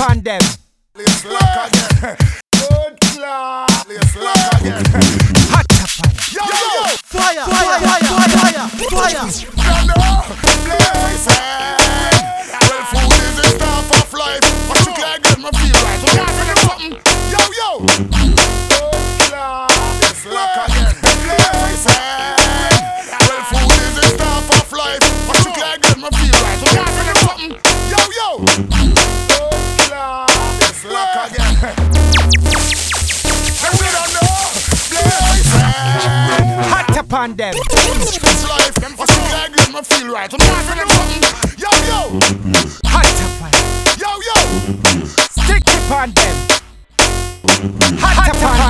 upon them. Let's lock again. Good clap. Let's lock again. Hot upon. Yo, yo, Fire, fire, fire, fire, fire. know, blaze it. Upon them. It's life, but you can't get my feel right. I'm not something. Yo, yo, Hot yo, yo. Stick upon them. Hot them.